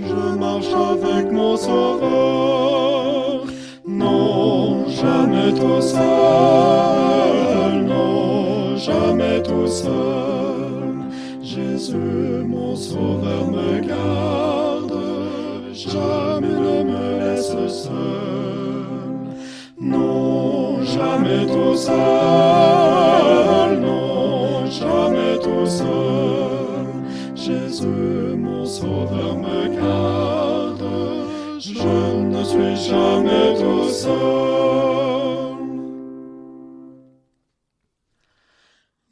je marche avec mon sauveur. Non, jamais tout seul, non, jamais tout seul. Jésus, mon sauveur, me garde, jamais ne me laisse seul. Non, jamais tout seul, non, jamais tout seul. Jésus, sauveur, me garde, je ne suis jamais tout seul.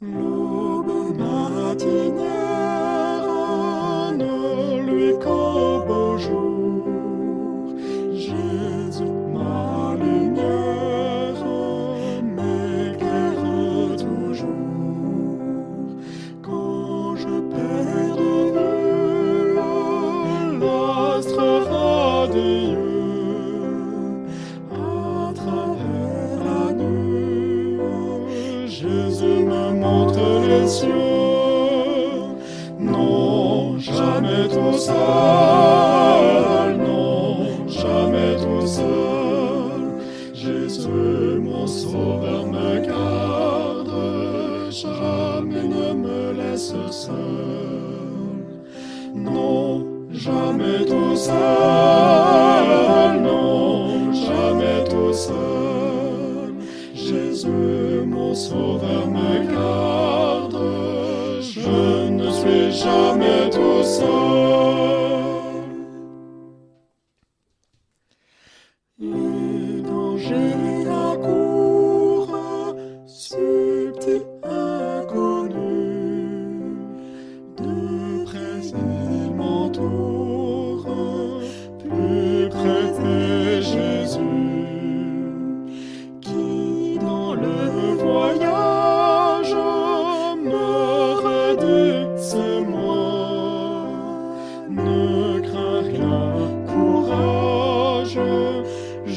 L'aube matinière Non, jamais tout seul, non, jamais tout seul. Jésus, mon sauveur, me garde, jamais ne me laisse seul. Non, jamais tout seul, non, jamais tout seul. Jésus, mon sauveur, me garde, jamais tout seul. Les dangers accourent, subtils, inconnus,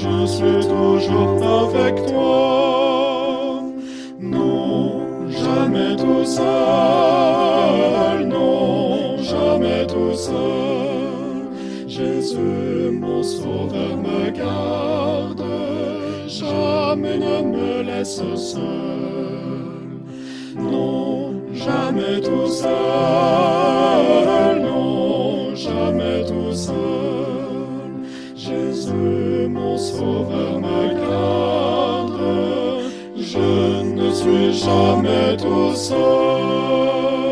je suis toujours avec toi. Non, jamais tout seul, non, jamais tout seul. Jésus, mon sauveur, me garde, jamais ne me laisse seul. Non, jamais tout seul, sauveur, me garde, je ne suis jamais tout seul.